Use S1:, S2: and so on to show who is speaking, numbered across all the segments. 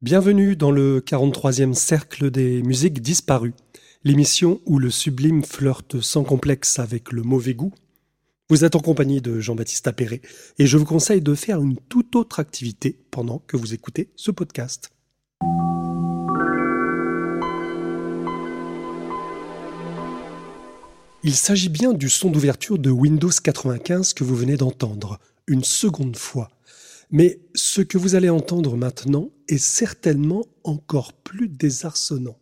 S1: Bienvenue dans le 43e cercle des musiques disparues, l'émission où le sublime flirte sans complexe avec le mauvais goût. Vous êtes en compagnie de Jean-Baptiste Appéré et je vous conseille de faire une toute autre activité pendant que vous écoutez ce podcast. Il s'agit bien du son d'ouverture de Windows 95 que vous venez d'entendre, une seconde fois. Mais ce que vous allez entendre maintenant est certainement encore plus désarçonnant.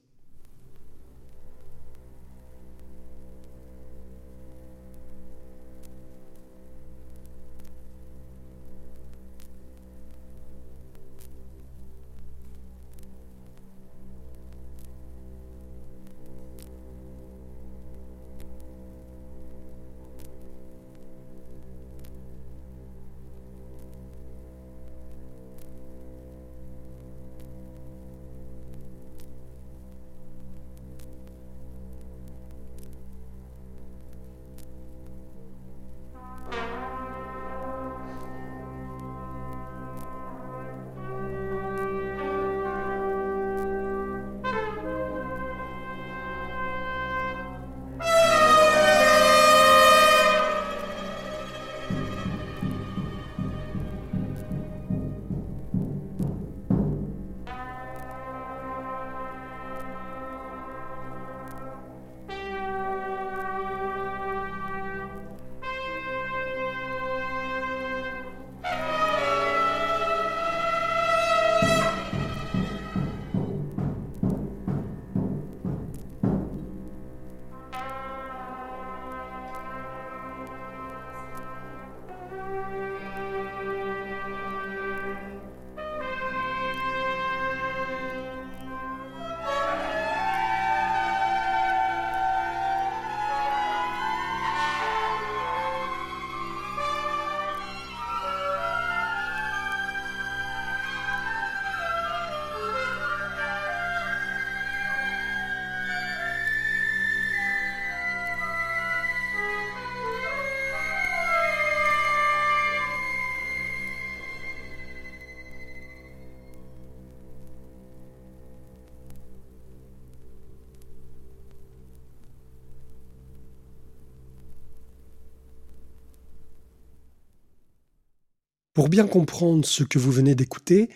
S1: Pour bien comprendre ce que vous venez d'écouter,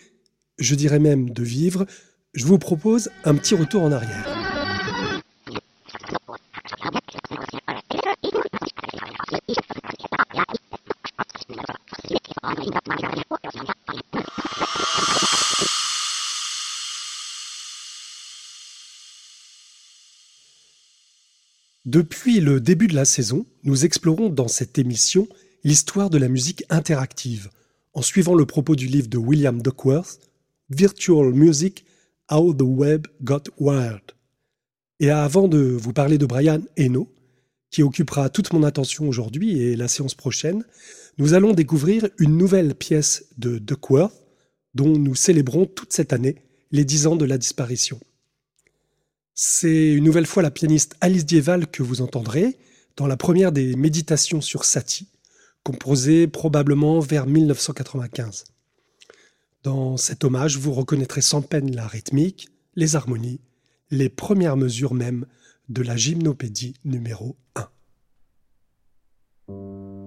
S1: je dirais même de vivre, je vous propose un petit retour en arrière. Depuis le début de la saison, nous explorons dans cette émission l'histoire de la musique interactive, en suivant le propos du livre de William Duckworth, Virtual Music, How the Web Got Wild. Et avant de vous parler de Brian Eno, qui occupera toute mon attention aujourd'hui et la séance prochaine, nous allons découvrir une nouvelle pièce de Duckworth, dont nous célébrons toute cette année les dix ans de la disparition. C'est une nouvelle fois la pianiste Alice Dieval que vous entendrez dans la première des méditations sur Satie, composé probablement vers 1995. Dans cet hommage, vous reconnaîtrez sans peine la rythmique, les harmonies, les premières mesures même de la gymnopédie numéro 1.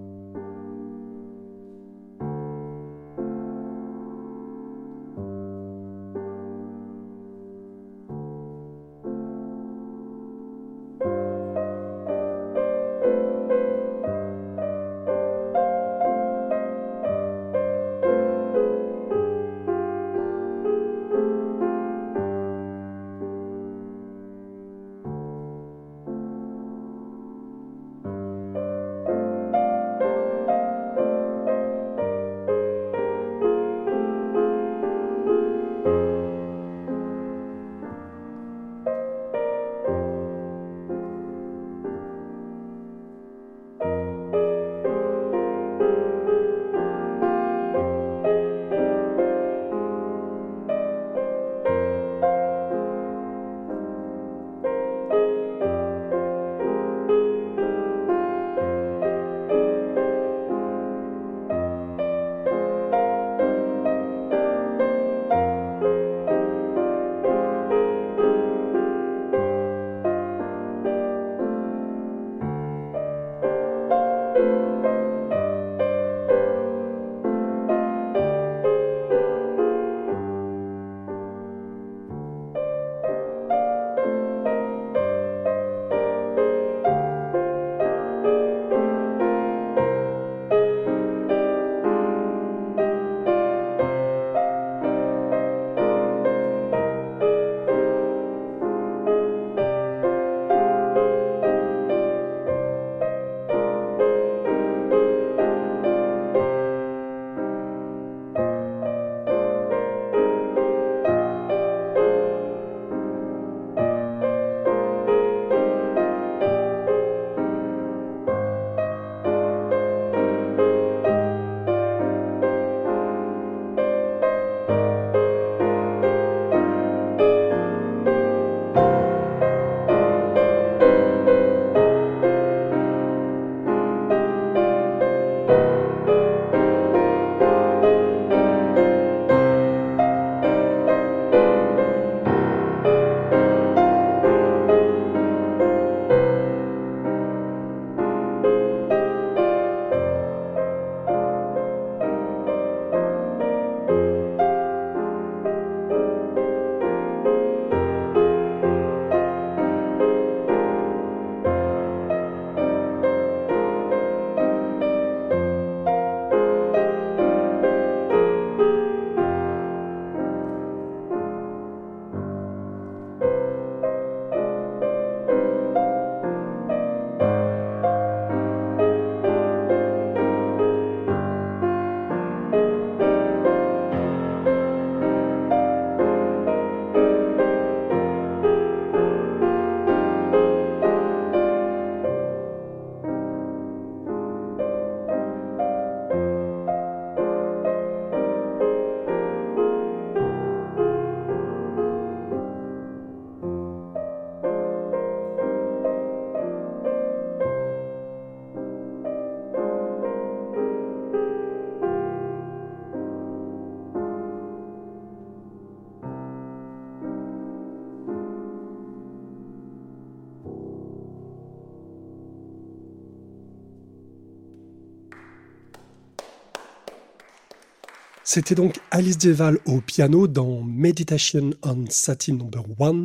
S1: C'était donc Alice Deval au piano dans Meditation on Satin No. 1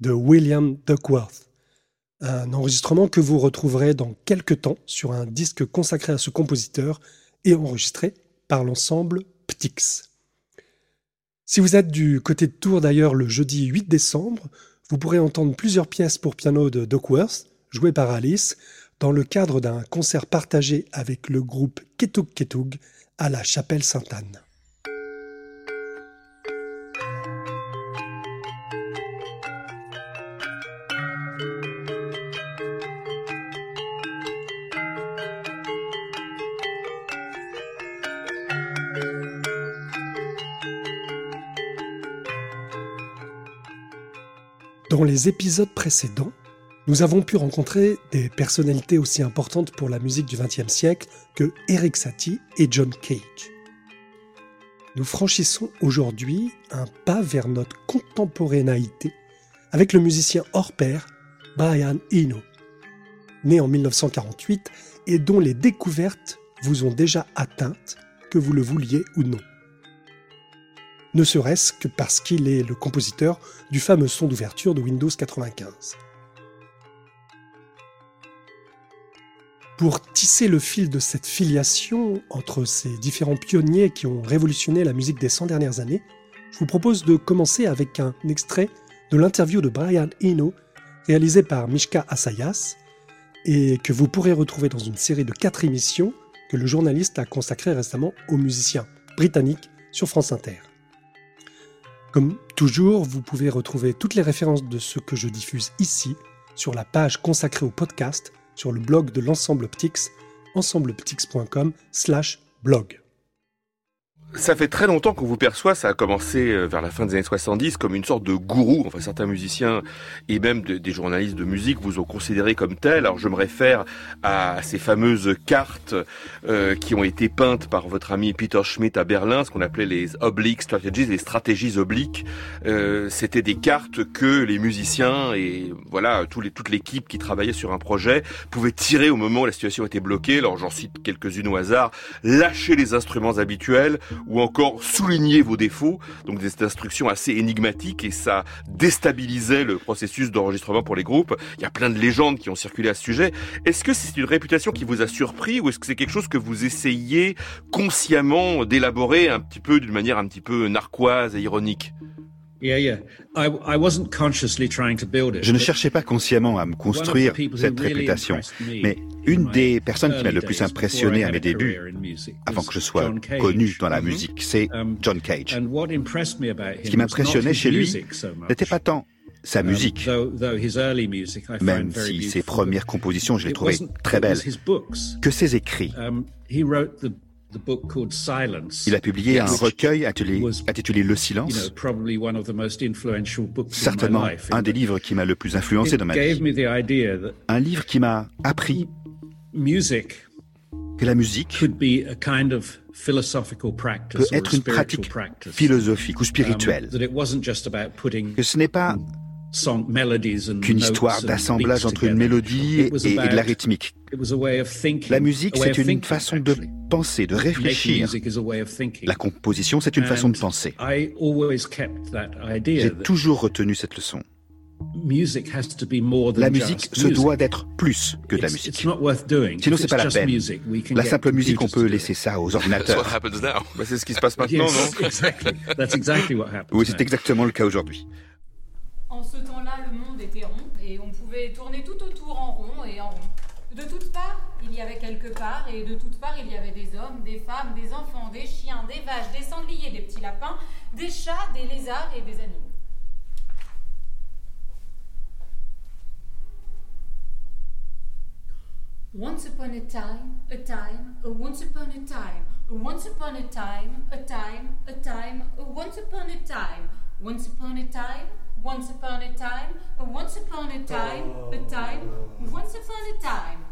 S1: de William Duckworth. Un enregistrement que vous retrouverez dans quelques temps sur un disque consacré à ce compositeur et enregistré par l'ensemble Ptix. Si vous êtes du côté de Tours d'ailleurs le jeudi 8 décembre, vous pourrez entendre plusieurs pièces pour piano de Duckworth, jouées par Alice, dans le cadre d'un concert partagé avec le groupe Ketug Ketug à la chapelle Sainte-Anne. Les épisodes précédents, nous avons pu rencontrer des personnalités aussi importantes pour la musique du XXe siècle que Eric Satie et John Cage. Nous franchissons aujourd'hui un pas vers notre contemporanéité avec le musicien hors pair Brian Eno, né en 1948 et dont les découvertes vous ont déjà atteintes, que vous le vouliez ou non ne serait-ce que parce qu'il est le compositeur du fameux son d'ouverture de Windows 95. Pour tisser le fil de cette filiation entre ces différents pionniers qui ont révolutionné la musique des 100 dernières années, je vous propose de commencer avec un extrait de l'interview de Brian Eno réalisé par Mishka Asayas et que vous pourrez retrouver dans une série de quatre émissions que le journaliste a consacrées récemment aux musiciens britanniques sur France Inter. Comme toujours, vous pouvez retrouver toutes les références de ce que je diffuse ici sur la page consacrée au podcast sur le blog de l'ensemble Ptix, ensembleptix.com/blog.
S2: Ça fait très longtemps qu'on vous perçoit, ça a commencé euh, vers la fin des années 70 comme une sorte de gourou. Enfin, certains musiciens et même des journalistes de musique vous ont considéré comme tel. Alors, je me réfère à ces fameuses cartes euh, qui ont été peintes par votre ami Peter Schmidt à Berlin, ce qu'on appelait les oblique strategies, les stratégies obliques. Euh, C'était des cartes que les musiciens et voilà toute l'équipe qui travaillait sur un projet pouvaient tirer au moment où la situation était bloquée. Alors, j'en cite quelques-unes au hasard. Lâcher les instruments habituels ou encore souligner vos défauts. Donc des instructions assez énigmatiques et ça déstabilisait le processus d'enregistrement pour les groupes. Il y a plein de légendes qui ont circulé à ce sujet. Est-ce que c'est une réputation qui vous a surpris ou est-ce que c'est quelque chose que vous essayez consciemment d'élaborer un petit peu d'une manière un petit peu narquoise et ironique?
S3: Je ne cherchais pas consciemment à me construire cette réputation, mais une des personnes qui m'a le plus impressionné à mes débuts, avant que je sois connu dans la musique, c'est um, John Cage. Ce qui m'impressionnait chez lui n'était pas tant sa um, musique, même si ses premières compositions, je les trouvais très belles, que ses écrits. Um, il a publié un recueil intitulé, Le silence, certainement un des livres qui m'a le plus influencé dans ma vie. Un livre qui m'a appris que la musique peut être une pratique philosophique ou spirituelle, que ce n'est pas qu'une histoire d'assemblage entre une mélodie et, de la rythmique. La musique, c'est une façon de penser, de réfléchir. La composition, c'est une façon de penser. J'ai toujours retenu cette leçon. La musique se doit d'être plus que de la musique. Sinon, c'est pas la peine. La simple musique, on peut laisser ça aux ordinateurs.
S2: Bah, c'est ce qui se passe maintenant, non
S3: Oui, c'est exactement le cas aujourd'hui.
S4: En ce temps-là, le monde était rond et on pouvait tourner tout autour en rond et en rond. De toutes parts, il y avait quelque part, et de toutes parts, il y avait des hommes, des femmes, des enfants, des chiens, des vaches, des sangliers, des petits lapins, des chats, des lézards et des animaux. Once upon a time, a time, a once upon a time, a once upon a time, a time, a time, a once upon a time, once upon a time, Once upon a time, once upon a time, a time, once upon a time,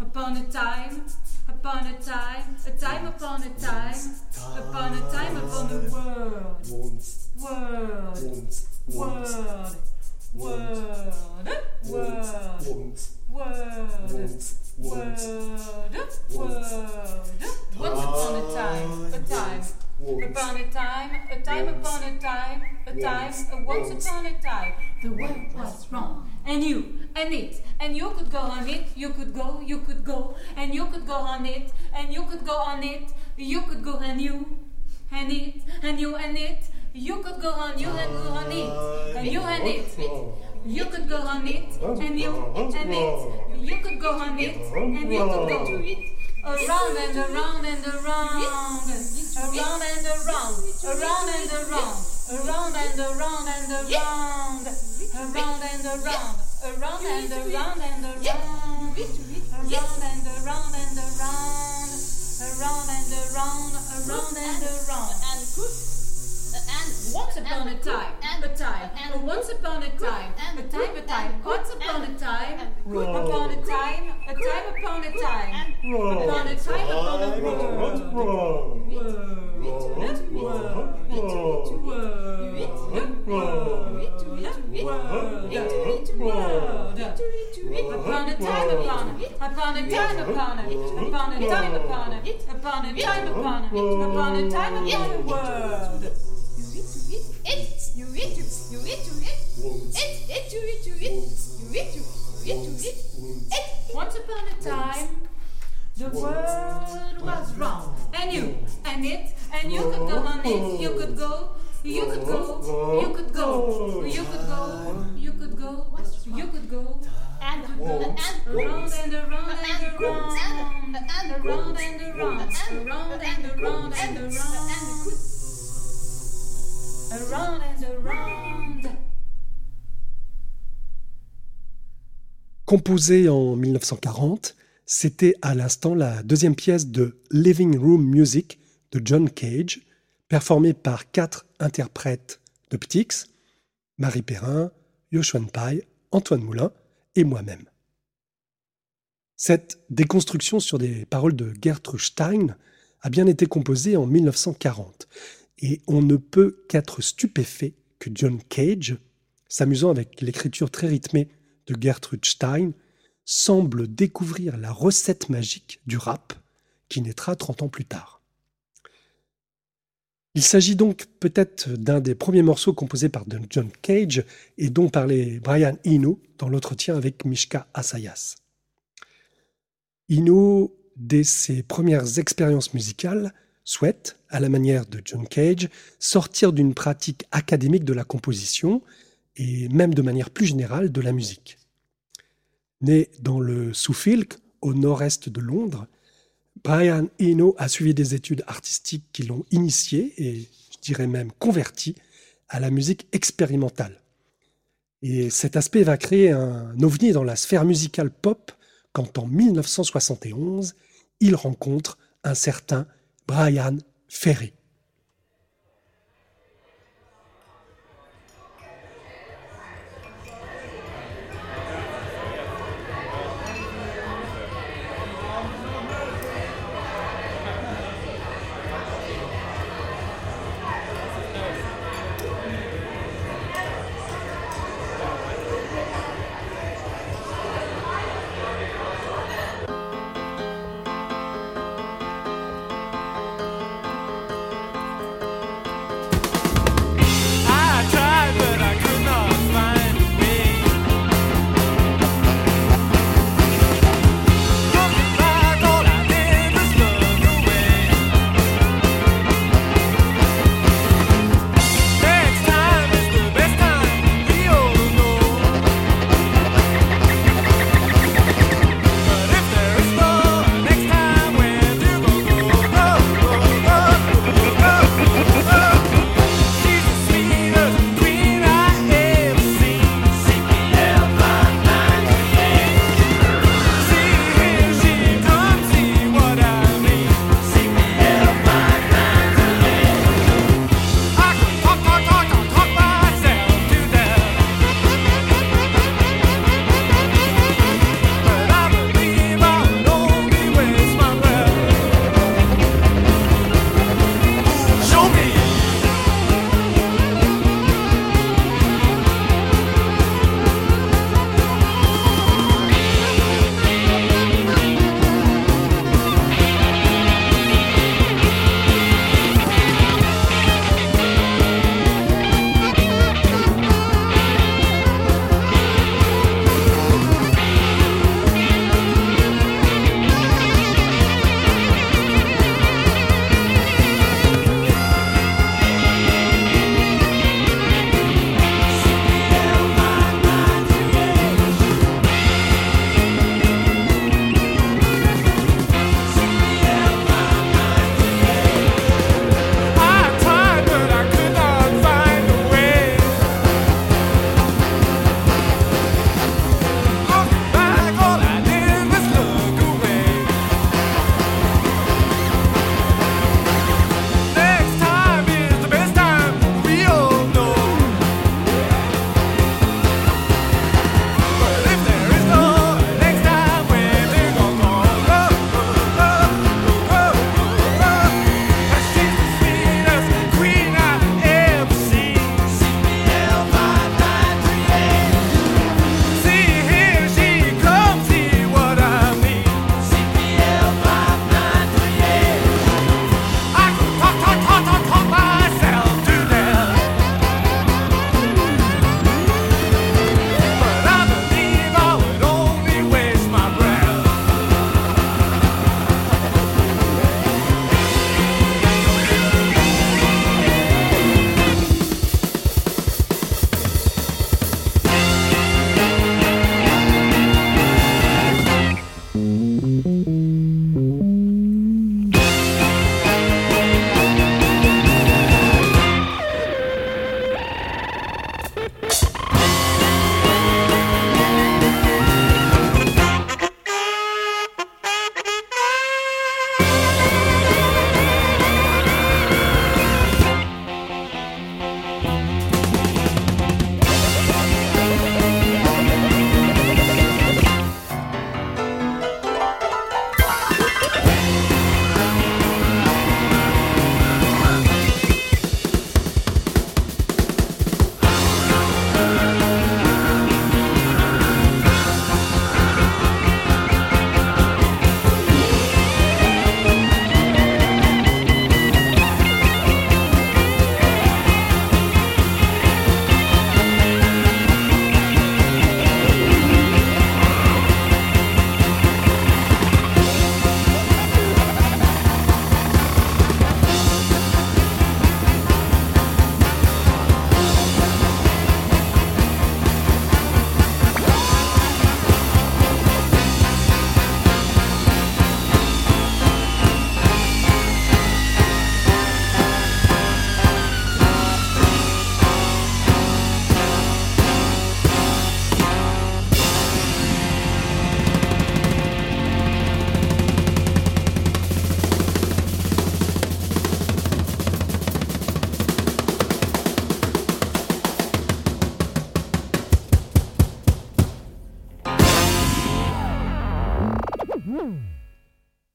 S4: upon a time, upon a time, a time upon a time, upon a time upon the world, world, world, world, world, world, world, world. Once upon a time, a time. Upon a time, a time upon a time, a time, a once upon a time, the world was wrong. And you, and it, and you could go on it, you could go, you could go, and you could go on it, and you could go on it, you could go and you, and it, and you and it, you could go on, you and go on it, and you and it. You could go on it, and you and it. You could go on it, and you could go to it. Around and around and around, around and around, around and around, around and around and around, around and around, around and around and around, around and around and around, around and around, around and around. Once upon a time, a time, once upon a time, a time, a time, once upon a time, upon a time, a time upon a time, upon a time upon a world. Upon a time upon it, upon a time upon it, upon a time upon it, upon a time upon it, upon a time upon a world. Once upon a time, the world was wrong. And you, and it, and you could go on it, you could go, you could go, you could go, you could go, you could go, you could go. And around and around and around, and around and around, and around and around and around.
S1: Around en 1940, c'était à l'instant la deuxième pièce de Living Room Music de John Cage, performée par quatre interprètes de Ptix, Marie Perrin, Yoshua Pai, Antoine Moulin et moi-même. Cette déconstruction sur des paroles de Gertrude Stein a bien été composée en 1940 et on ne peut qu'être stupéfait que John Cage, s'amusant avec l'écriture très rythmée de Gertrude Stein, semble découvrir la recette magique du rap qui naîtra 30 ans plus tard. Il s'agit donc peut-être d'un des premiers morceaux composés par John Cage et dont parlait Brian Eno dans l'entretien avec Mishka Asayas. Eno, dès ses premières expériences musicales, souhaite, à la manière de John Cage, sortir d'une pratique académique de la composition et même de manière plus générale de la musique. Né dans le Suffolk, au nord-est de Londres, Brian Eno a suivi des études artistiques qui l'ont initié et je dirais même converti à la musique expérimentale. Et cet aspect va créer un ovni dans la sphère musicale pop quand en 1971, il rencontre un certain Brian Ferry.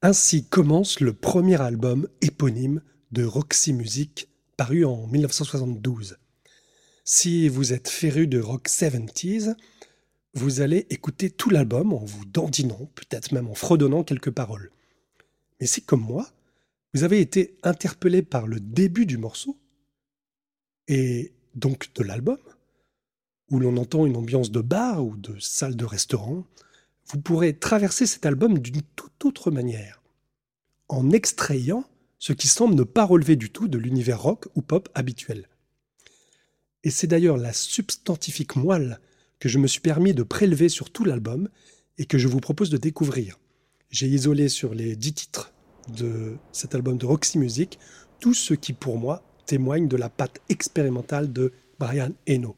S1: Ainsi commence le premier album éponyme de Roxy Music, paru en 1972. Si vous êtes féru de rock 70s, vous allez écouter tout l'album en vous dandinant, peut-être même en fredonnant quelques paroles. Mais si, comme moi, vous avez été interpellé par le début du morceau, et donc de l'album, où l'on entend une ambiance de bar ou de salle de restaurant, vous pourrez traverser cet album d'une toute autre manière, en extrayant ce qui semble ne pas relever du tout de l'univers rock ou pop habituel. Et c'est d'ailleurs la substantifique moelle que je me suis permis de prélever sur tout l'album et que je vous propose de découvrir. J'ai isolé sur les dix titres de cet album de Roxy Music tout ce qui pour moi témoigne de la patte expérimentale de Brian Eno.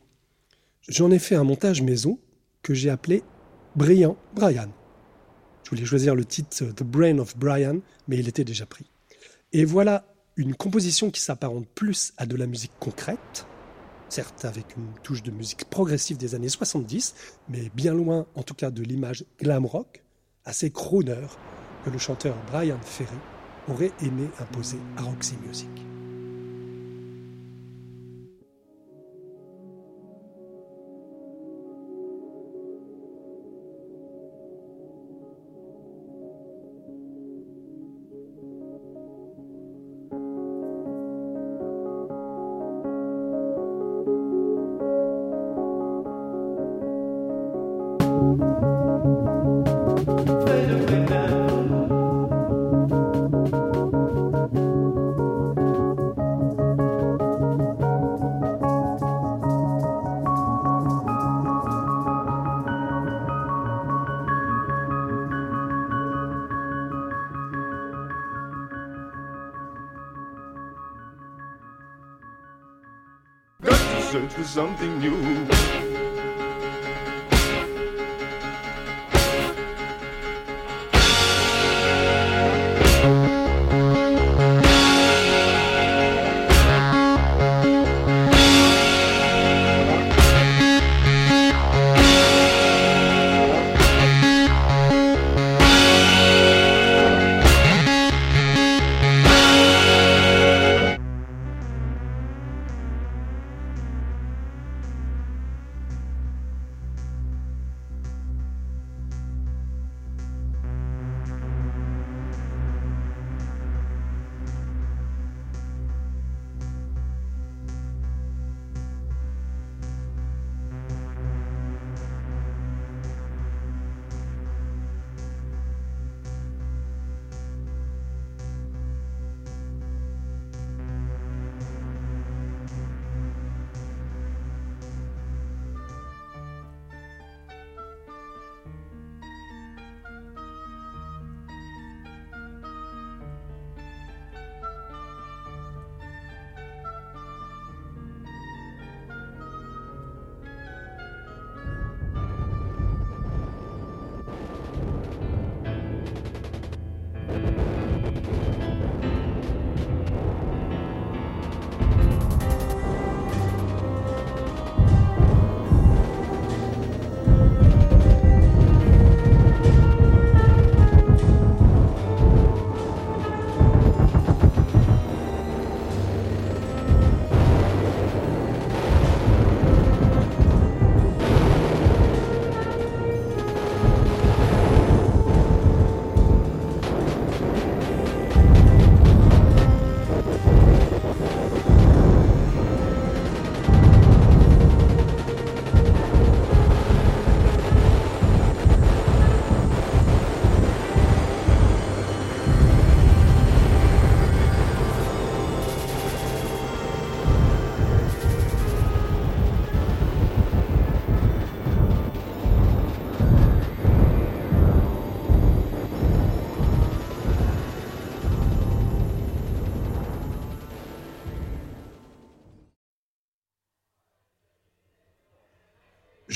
S1: J'en ai fait un montage maison que j'ai appelé Brillant Brian. Je voulais choisir le titre The Brain of Brian, mais il était déjà pris. Et voilà une composition qui s'apparente plus à de la musique concrète, certes avec une touche de musique progressive des années 70, mais bien loin en tout cas de l'image glam rock, assez crooner, que le chanteur Brian Ferry aurait aimé imposer à Roxy Music.
S5: Something new.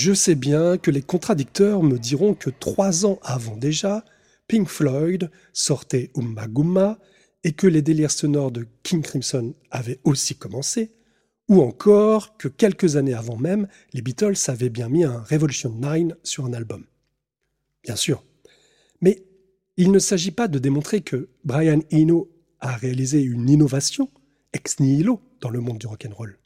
S5: Je sais bien que les contradicteurs me diront que trois ans avant déjà, Pink Floyd sortait Umma et que les délires sonores de King Crimson avaient aussi commencé, ou encore que quelques années avant même, les Beatles avaient bien mis un Revolution 9 sur un album. Bien sûr. Mais
S1: il ne s'agit pas de démontrer que Brian Eno a réalisé une innovation ex nihilo dans le monde du rock'n'roll,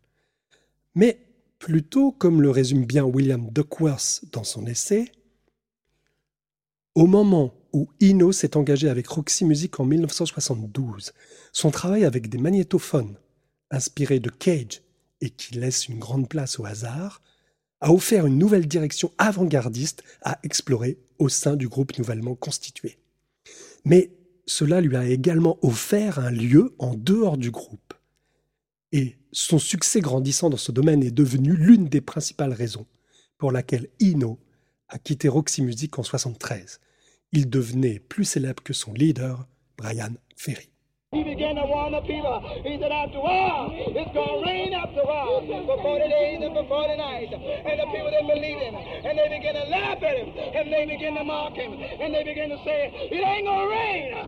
S1: mais plutôt, comme le résume bien William Duckworth dans son essai, au moment où Eno s'est engagé avec Roxy Music en 1972, son travail avec des magnétophones inspirés de Cage et qui laisse une grande place au hasard, a offert une nouvelle direction avant-gardiste à explorer au sein du groupe nouvellement constitué. Mais cela lui a également offert un lieu en dehors du groupe. Et son succès grandissant dans ce domaine est devenu l'une des principales raisons pour laquelle Ino a quitté Roxy Music en 1973. Il devenait plus célèbre que son leader, Brian Ferry. He began to warn the people. He said, after a while, it's going to rain after a while. For 40 days and for 40 nights. And the people didn't believe him. And they began to laugh at him. And they began to mock him. And they began to say, it ain't going to rain.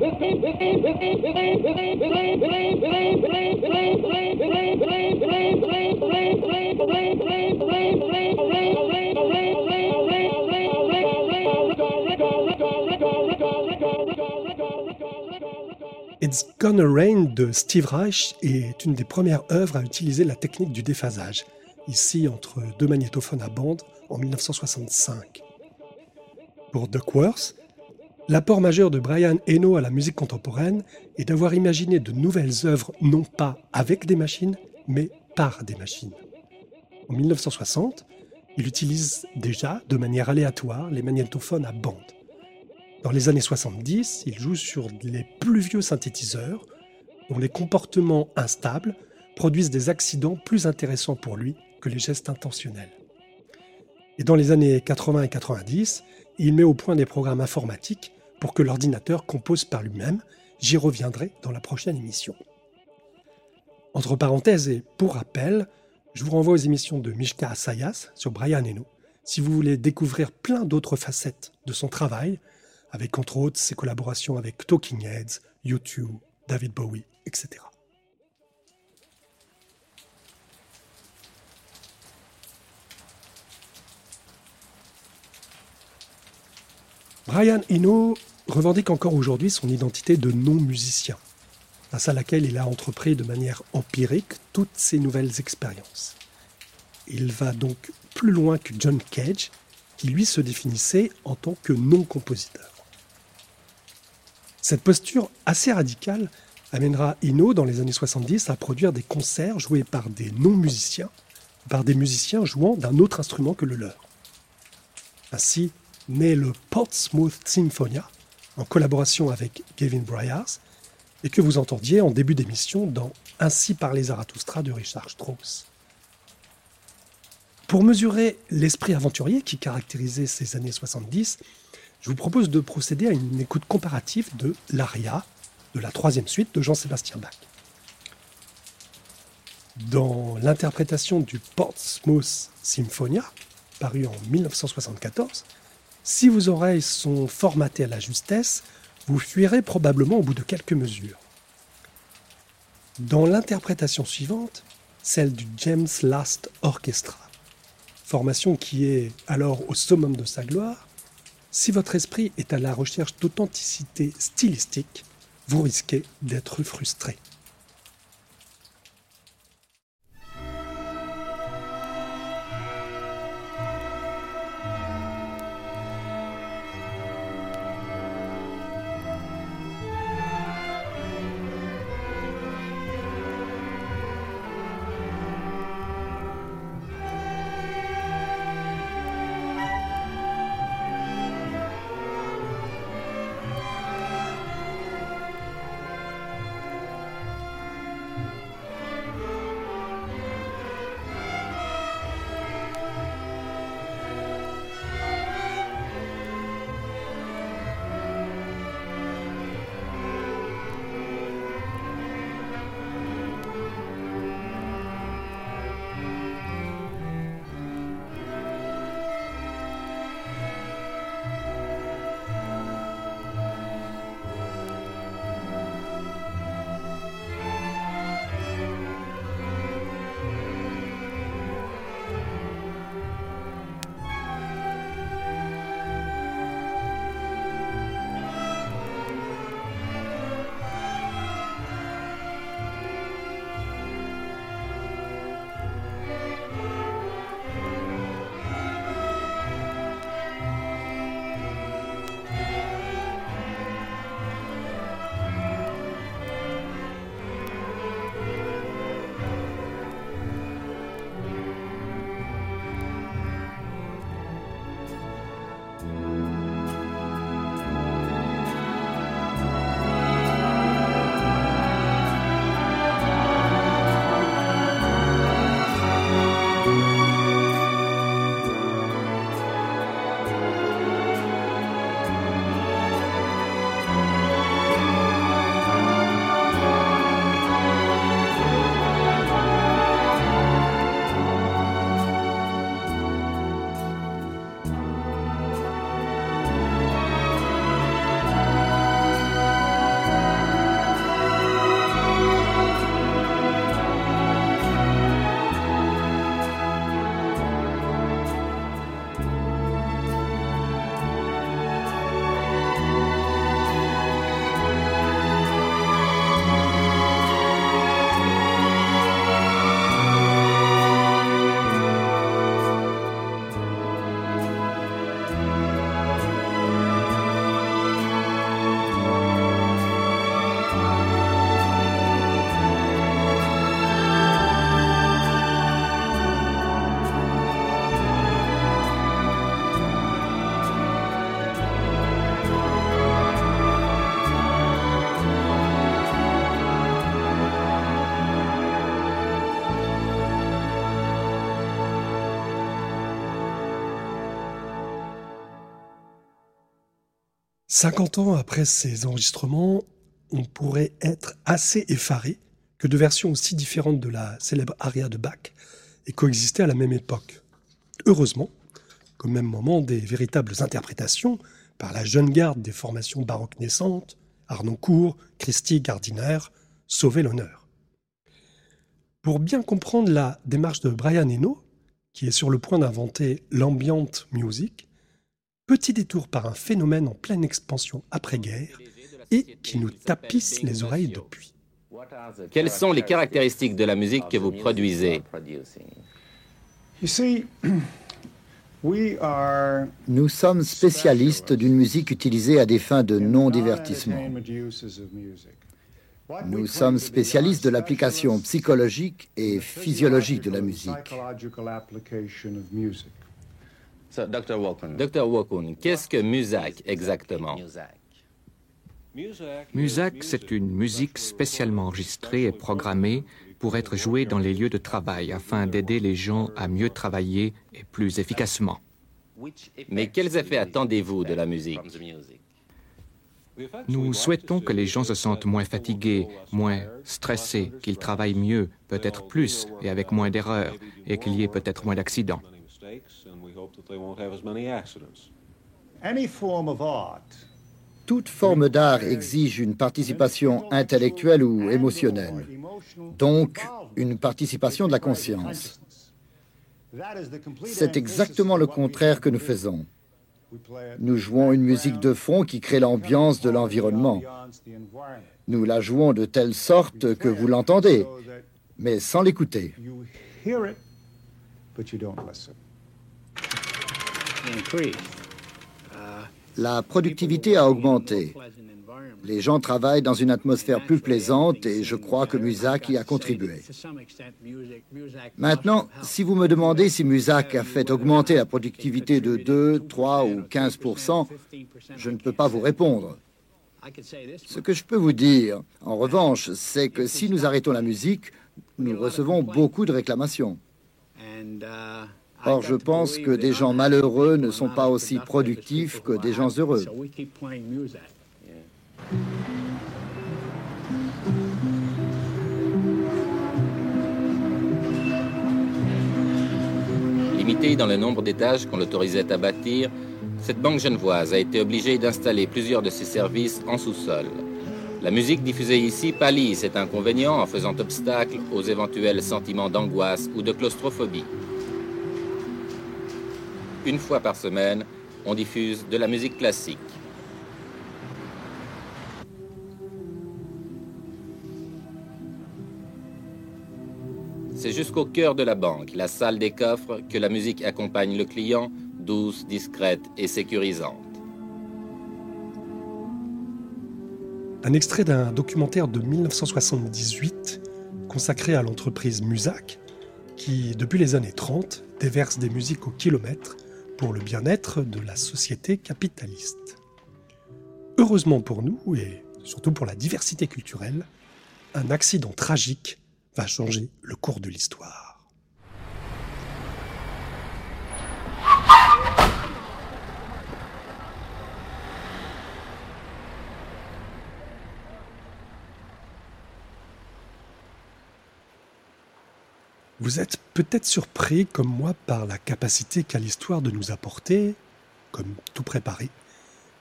S1: Rain de Steve Reich est une des premières œuvres à utiliser la technique du déphasage, ici entre deux magnétophones à bande en 1965. Pour Duckworth, L'apport majeur de Brian Eno à la musique contemporaine est d'avoir imaginé de nouvelles œuvres non pas avec des machines, mais par des machines. En 1960, il utilise déjà de manière aléatoire les magnétophones à bande. Dans les années 70, il joue sur les plus vieux synthétiseurs dont les comportements instables produisent des accidents plus intéressants pour lui que les gestes intentionnels. Et dans les années 80 et 90, il met au point des programmes informatiques pour que l'ordinateur compose par lui-même. J'y reviendrai dans la prochaine émission. Entre parenthèses et pour rappel, je vous renvoie aux émissions de Mishka Asayas sur Brian Eno si vous voulez découvrir plein d'autres facettes de son travail, avec entre autres ses collaborations avec Talking Heads, YouTube, David Bowie, etc. Brian Eno revendique encore aujourd'hui son identité de non-musicien, grâce à laquelle il a entrepris de manière empirique toutes ces nouvelles expériences. Il va donc plus loin que John Cage, qui lui se définissait en tant que non-compositeur. Cette posture assez radicale amènera Eno dans les années 70 à produire des concerts joués par des non-musiciens, par des musiciens jouant d'un autre instrument que le leur. Ainsi, naît le Portsmouth Symphonia, en collaboration avec Gavin Bryars, et que vous entendiez en début d'émission dans Ainsi les Zarathustra de Richard Strauss. Pour mesurer l'esprit aventurier qui caractérisait ces années 70, je vous propose de procéder à une écoute comparative de l'Aria, de la troisième suite de Jean-Sébastien Bach. Dans l'interprétation du Portsmouth Symphonia, paru en 1974, si vos oreilles sont formatées à la justesse, vous fuirez probablement au bout de quelques mesures. Dans l'interprétation suivante, celle du James Last Orchestra, formation qui est alors au summum de sa gloire, si votre esprit est à la recherche d'authenticité stylistique, vous risquez d'être frustré. 50 ans après ces enregistrements, on pourrait être assez effaré que deux versions aussi différentes de la célèbre aria de Bach aient coexisté à la même époque. Heureusement, qu'au même moment, des véritables interprétations par la jeune garde des formations baroques naissantes, Arnoncourt, Christie, Gardiner, sauvaient l'honneur. Pour bien comprendre la démarche de Brian Eno, qui est sur le point d'inventer l'ambient music, petit détour par un phénomène en pleine expansion après-guerre et qui nous tapisse les oreilles depuis.
S6: Quelles sont les caractéristiques de la musique que vous produisez?
S7: Nous sommes spécialistes d'une musique utilisée à des fins de non-divertissement. Nous sommes spécialistes de l'application psychologique et physiologique de la musique.
S6: Dr. Wokun, qu'est-ce que Musak exactement?
S8: Musak, c'est une musique spécialement enregistrée et programmée pour être jouée dans les lieux de travail afin d'aider les gens à mieux travailler et plus efficacement.
S6: Mais quels effets attendez-vous de la musique?
S8: Nous souhaitons que les gens se sentent moins fatigués, moins stressés, qu'ils travaillent mieux, peut-être plus et avec moins d'erreurs, et qu'il y ait peut-être moins d'accidents.
S7: Toute forme d'art exige une participation intellectuelle ou émotionnelle, donc une participation de la conscience. C'est exactement le contraire que nous faisons. Nous jouons une musique de fond qui crée l'ambiance de l'environnement. Nous la jouons de telle sorte que vous l'entendez, mais sans l'écouter. La productivité a augmenté. Les gens travaillent dans une atmosphère plus plaisante et je crois que Musak y a contribué. Maintenant, si vous me demandez si Musak a fait augmenter la productivité de 2, 3 ou 15% je ne peux pas vous répondre. Ce que je peux vous dire, en revanche, c'est que si nous arrêtons la musique, nous recevons beaucoup de réclamations. Or, je pense que des gens malheureux ne sont pas aussi productifs que des gens heureux.
S6: Limitée dans le nombre d'étages qu'on l'autorisait à bâtir, cette banque genevoise a été obligée d'installer plusieurs de ses services en sous-sol. La musique diffusée ici pallie cet inconvénient en faisant obstacle aux éventuels sentiments d'angoisse ou de claustrophobie. Une fois par semaine, on diffuse de la musique classique. C'est jusqu'au cœur de la banque, la salle des coffres, que la musique accompagne le client, douce, discrète et sécurisante.
S1: Un extrait d'un documentaire de 1978 consacré à l'entreprise Musac, qui, depuis les années 30, déverse des musiques au kilomètre pour le bien-être de la société capitaliste. Heureusement pour nous, et surtout pour la diversité culturelle, un accident tragique va changer le cours de l'histoire. Vous êtes peut-être surpris, comme moi, par la capacité qu'a l'histoire de nous apporter, comme tout préparé,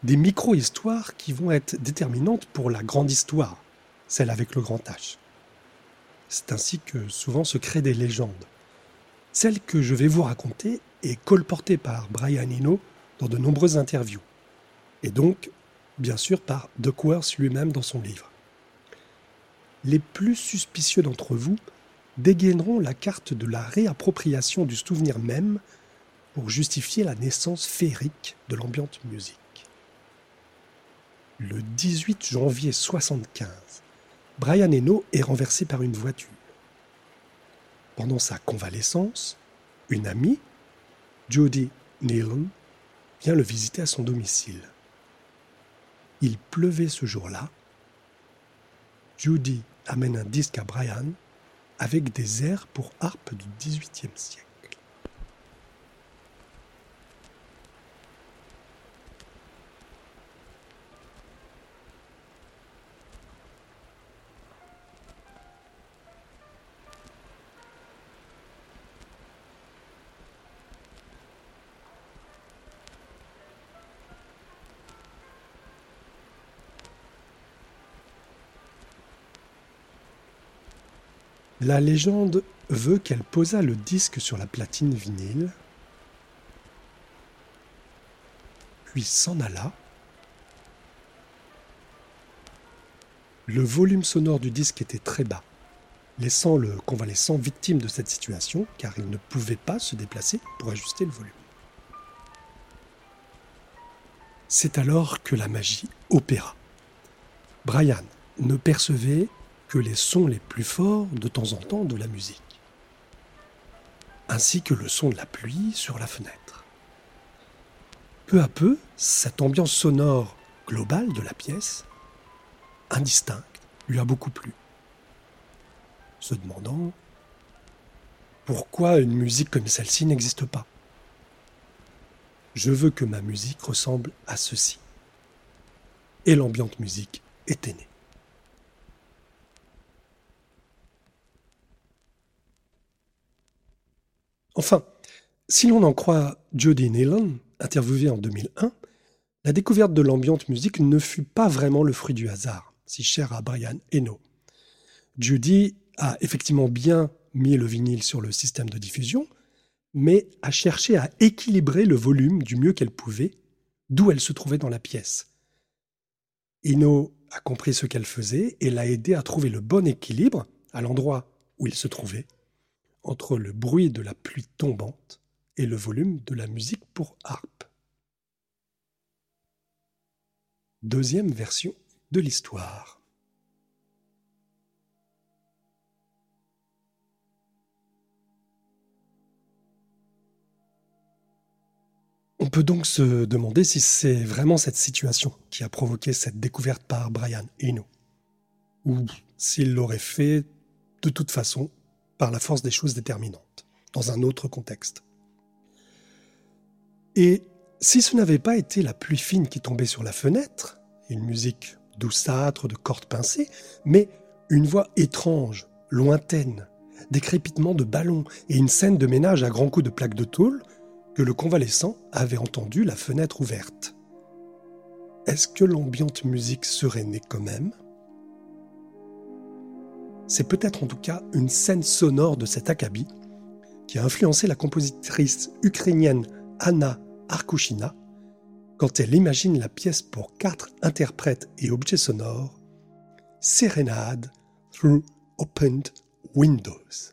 S1: des micro-histoires qui vont être déterminantes pour la grande histoire, celle avec le grand H. C'est ainsi que souvent se créent des légendes. Celle que je vais vous raconter est colportée par Brian Eno dans de nombreuses interviews, et donc, bien sûr, par Duckworth lui-même dans son livre. Les plus suspicieux d'entre vous dégaineront la carte de la réappropriation du souvenir même pour justifier la naissance féerique de l'ambiante musique. Le 18 janvier 75, Brian Eno est renversé par une voiture. Pendant sa convalescence, une amie, Jody Nealon, vient le visiter à son domicile. Il pleuvait ce jour-là. Judy amène un disque à Brian avec des airs pour harpe du XVIIIe siècle. La légende veut qu'elle posa le disque sur la platine vinyle, puis s'en alla. Le volume sonore du disque était très bas, laissant le convalescent victime de cette situation car il ne pouvait pas se déplacer pour ajuster le volume. C'est alors que la magie opéra. Brian ne percevait que les sons les plus forts de temps en temps de la musique, ainsi que le son de la pluie sur la fenêtre. Peu à peu, cette ambiance sonore globale de la pièce, indistincte, lui a beaucoup plu, se demandant pourquoi une musique comme celle-ci n'existe pas. Je veux que ma musique ressemble à ceci. Et l'ambiante musique était née. Enfin, si l'on en croit Jody Nealon, interviewé en 2001, la découverte de l'ambiante musique ne fut pas vraiment le fruit du hasard, si cher à Brian Eno. Judy a effectivement bien mis le vinyle sur le système de diffusion, mais a cherché à équilibrer le volume du mieux qu'elle pouvait, d'où elle se trouvait dans la pièce. Eno a compris ce qu'elle faisait et l'a aidé à trouver le bon équilibre à l'endroit où il se trouvait, entre le bruit de la pluie tombante et le volume de la musique pour harpe. Deuxième version de l'histoire. On peut donc se demander si c'est vraiment cette situation qui a provoqué cette découverte par Brian Eno, ou s'il l'aurait fait de toute façon par la force des choses déterminantes, dans un autre contexte. Et si ce n'avait pas été la pluie fine qui tombait sur la fenêtre, une musique douceâtre de cordes pincées, mais une voix étrange, lointaine, des crépitements de ballons et une scène de ménage à grands coups de plaques de tôle, que le convalescent avait entendu la fenêtre ouverte. Est-ce que l'ambiante musique serait née quand même? C'est peut-être en tout cas une scène sonore de cet acabit qui a influencé la compositrice ukrainienne Anna Arkushina quand elle imagine la pièce pour quatre interprètes et objets sonores, Serenade Through Opened Windows.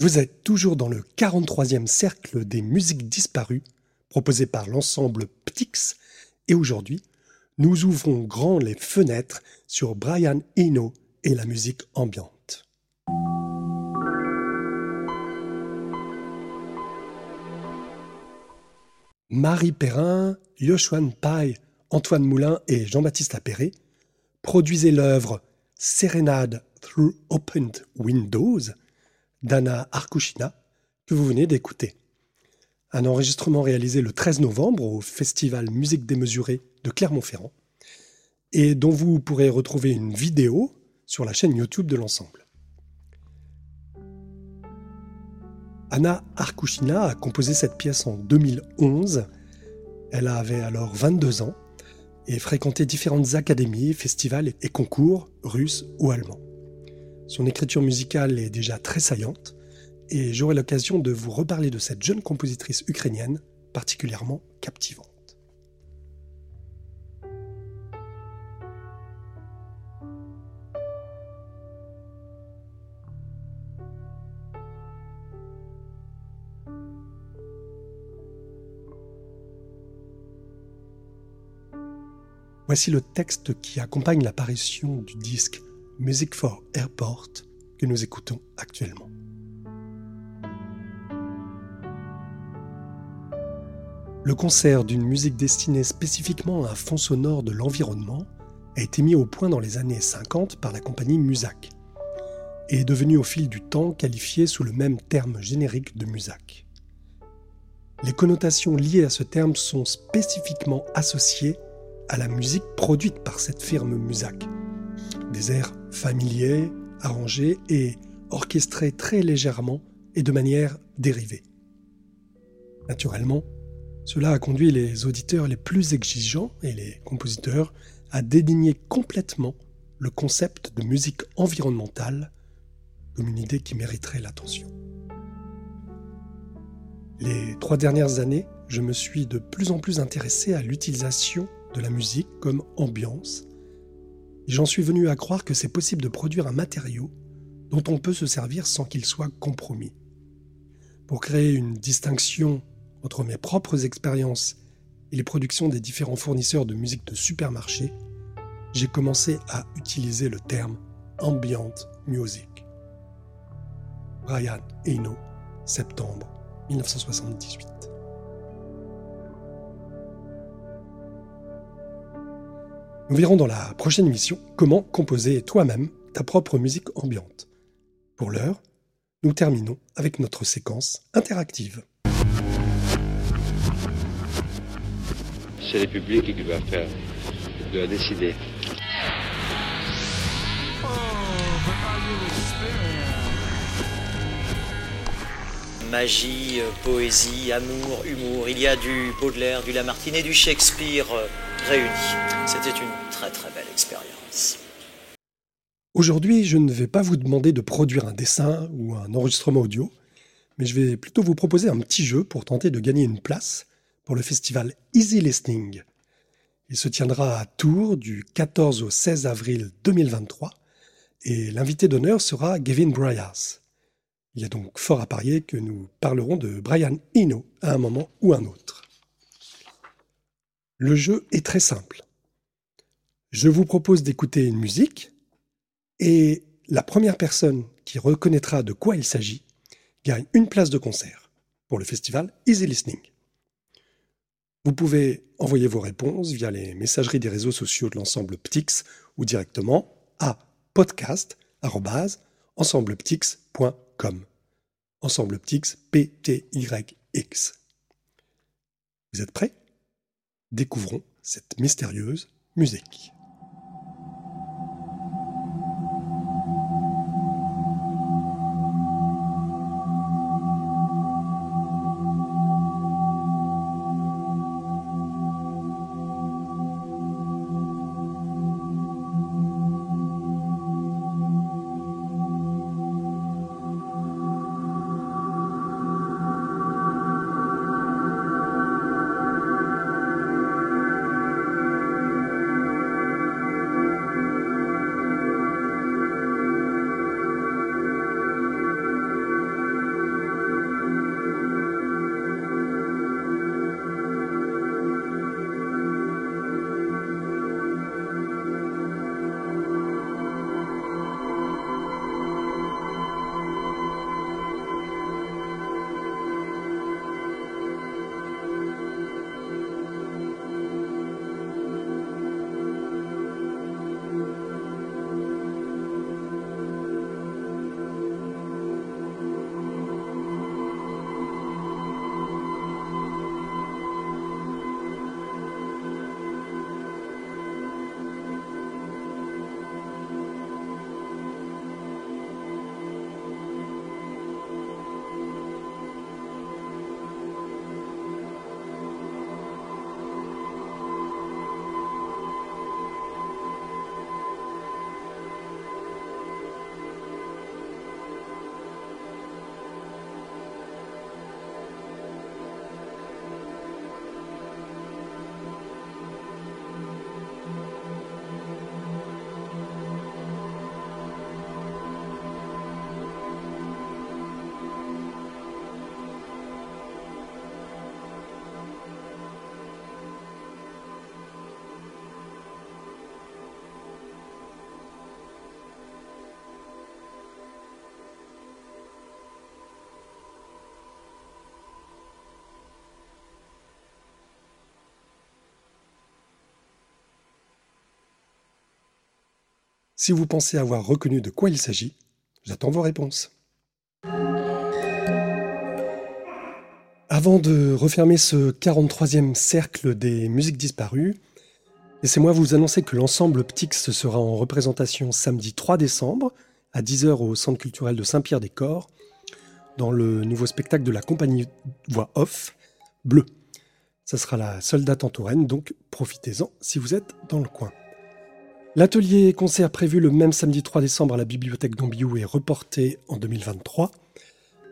S1: Vous êtes toujours dans le 43e cercle des musiques disparues proposé par l'ensemble Ptix et aujourd'hui, nous ouvrons grand les fenêtres sur Brian Eno et la musique ambiante. Marie Perrin, Yochuan Pai, Antoine Moulin et Jean-Baptiste Appéré produisaient l'œuvre Serenade Through Opened Windows d'Anna Arkushina que vous venez d'écouter. Un enregistrement réalisé le 13 novembre au Festival Musique démesurée de Clermont-Ferrand et dont vous pourrez retrouver une vidéo sur la chaîne YouTube de l'ensemble. Anna Arkushina a composé cette pièce en 2011. Elle avait alors 22 ans et fréquentait différentes académies, festivals et concours russes ou allemands. Son écriture musicale est déjà très saillante et j'aurai l'occasion de vous reparler de cette jeune compositrice ukrainienne particulièrement captivante. Voici le texte qui accompagne l'apparition du disque Music for Airport que nous écoutons actuellement. Le concert d'une musique destinée spécifiquement à un fond sonore de l'environnement a été mis au point dans les années 50 par la compagnie Musac et est devenu au fil du temps qualifié sous le même terme générique de Musac. Les connotations liées à ce terme sont spécifiquement associées à la musique produite par cette firme Musac. Des airs familiers, arrangés et orchestrés très légèrement et de manière dérivée. Naturellement, cela a conduit les auditeurs les plus exigeants et les compositeurs à dédigner complètement le concept de musique environnementale comme une idée qui mériterait l'attention. Les trois dernières années, je me suis de plus en plus intéressé à l'utilisation de la musique comme ambiance. J'en suis venu à croire que c'est possible de produire un matériau dont on peut se servir sans qu'il soit compromis. Pour créer une distinction entre mes propres expériences et les productions des différents fournisseurs de musique de supermarché, j'ai commencé à utiliser le terme ambient music. Brian Eno, septembre 1978. Nous verrons dans la prochaine émission comment composer toi-même ta propre musique ambiante. Pour l'heure, nous terminons avec notre séquence interactive.
S9: C'est le public qui va faire, qui doit décider.
S10: Magie, poésie, amour, humour. Il y a du Baudelaire, du Lamartine et du Shakespeare réunis. C'était une très très belle expérience.
S1: Aujourd'hui, je ne vais pas vous demander de produire un dessin ou un enregistrement audio, mais je vais plutôt vous proposer un petit jeu pour tenter de gagner une place pour le festival Easy Listening. Il se tiendra à Tours du 14 au 16 avril 2023 et l'invité d'honneur sera Gavin Bryars. Il y a donc fort à parier que nous parlerons de Brian Eno à un moment ou un autre. Le jeu est très simple. Je vous propose d'écouter une musique et la première personne qui reconnaîtra de quoi il s'agit gagne une place de concert pour le festival Easy Listening. Vous pouvez envoyer vos réponses via les messageries des réseaux sociaux de l'ensemble Ptix ou directement à podcast.ensembleptix.com. Ensemble Ptix, P-T-Y-X. Vous êtes prêts? Découvrons cette mystérieuse musique. Si vous pensez avoir reconnu de quoi il s'agit, j'attends vos réponses. Avant de refermer ce 43e cercle des musiques disparues, laissez-moi vous annoncer que l'ensemble Ptix sera en représentation samedi 3 décembre à 10h au Centre culturel de Saint-Pierre-des-Corps dans le nouveau spectacle de la compagnie Voix Off, Bleu. Ça sera la seule date en Touraine, donc profitez-en si vous êtes dans le coin. L'atelier concert prévu le même samedi 3 décembre à la bibliothèque d'Ambiou est reporté en 2023.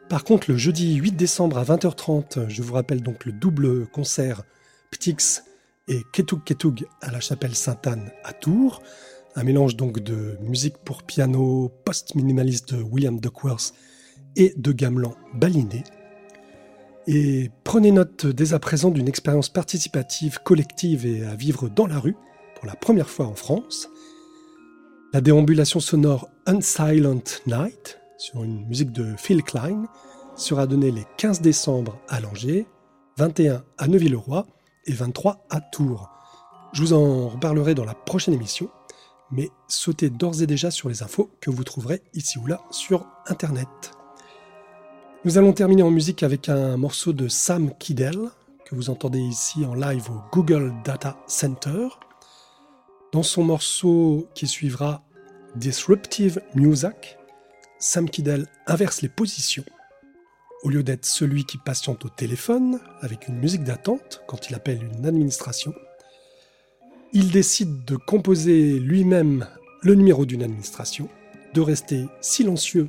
S1: Par contre, le jeudi 8 décembre à 20h30, je vous rappelle donc le double concert Ptix et Ketug Ketug à la chapelle Sainte-Anne à Tours. Un mélange donc de musique pour piano post-minimaliste de William Duckworth et de gamelan baliné. Et prenez note dès à présent d'une expérience participative, collective et à vivre dans la rue, pour la première fois en France. La déambulation sonore Unsilent Night, sur une musique de Phil Klein, sera donnée les 15 décembre à Langeais, 21 à Neuville-le-Roi et 23 à Tours. Je vous en reparlerai dans la prochaine émission, mais sautez d'ores et déjà sur les infos que vous trouverez ici ou là sur Internet. Nous allons terminer en musique avec un morceau de Sam Kiddell, que vous entendez ici en live au Google Data Center. Dans son morceau qui suivra Disruptive Music, Sam Kiddell inverse les positions. Au lieu d'être celui qui patiente au téléphone avec une musique d'attente quand il appelle une administration, il décide de composer lui-même le numéro d'une administration, de rester silencieux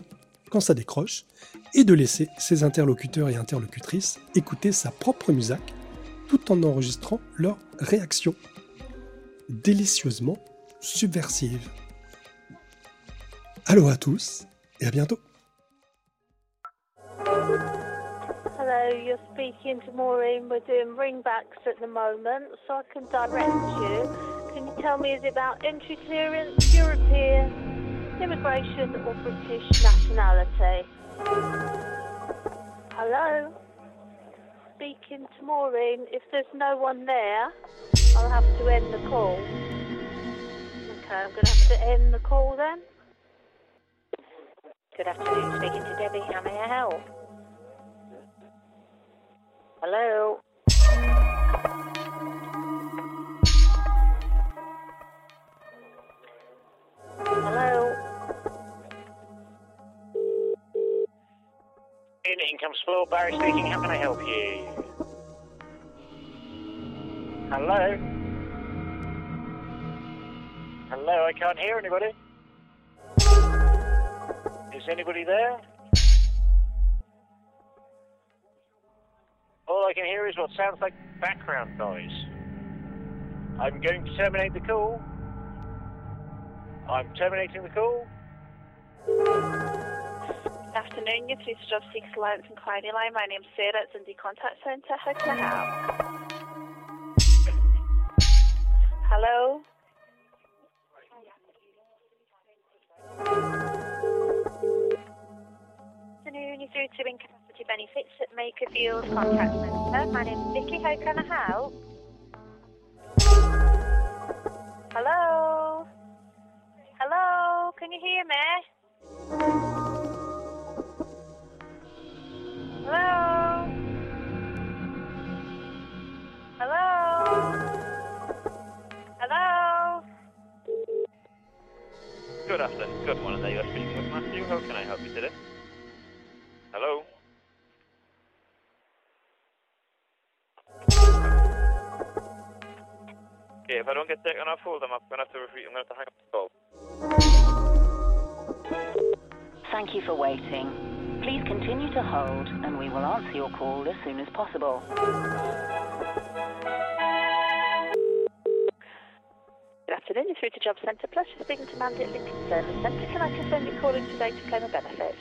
S1: quand ça décroche et de laisser ses interlocuteurs et interlocutrices écouter sa propre musique tout en enregistrant leurs réactions. Délicieusement subversive. Allô à tous et à bientôt.
S11: Hello, you're speaking to Maureen. We're doing ringbacks at the moment, so I can direct you. Can you tell me is it about entry clearance, European, immigration, or British nationality? Hello? Speaking to Maureen. If there's no one there, I'll have to end the call. Okay, I'm going to have to end the call then. Good afternoon, speaking to Debbie. How may I help? Hello? Hello?
S12: In income support, Barry speaking. How can I help you? Hello? Hello, I can't hear anybody. Is anybody there? All I can hear is what sounds like background noise. I'm going to terminate the call. I'm terminating the call.
S11: Good afternoon, you're through to Job 6 Alliance Inquiry Line. My name's Sarah, it's in the contact centre. How can I help? Hello? Good afternoon, you're through to Incapacity Benefits at Makerfield Contact Centre. My name's Vicky, how can I help? Hello? Hello? Can you hear me?
S12: Good afternoon. Good morning. There you are speaking with Matthew. How can I help you today? Hello? Okay, if I don't get taken off hold, I'm going to have to repeat. I'm going to have to hang up the call.
S13: Thank you for waiting. Please continue to hold and we will answer your call as soon as possible.
S11: Through to Job Centre Plus. You're speaking to Mandy at Lincoln Service Centre. Can I confirm you're calling today to claim a benefit?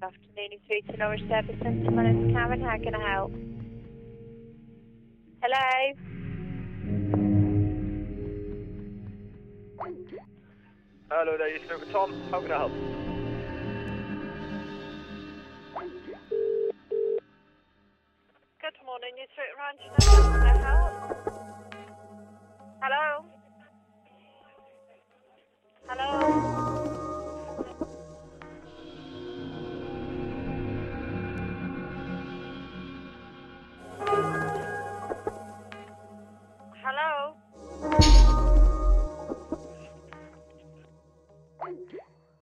S11: Good afternoon, you're through to Norwich Service Centre. My name's Karen. How can I help? Hello?
S12: Hello there, you're through to Tom. How can I help?
S11: Hello, New Street Ranch. Hello?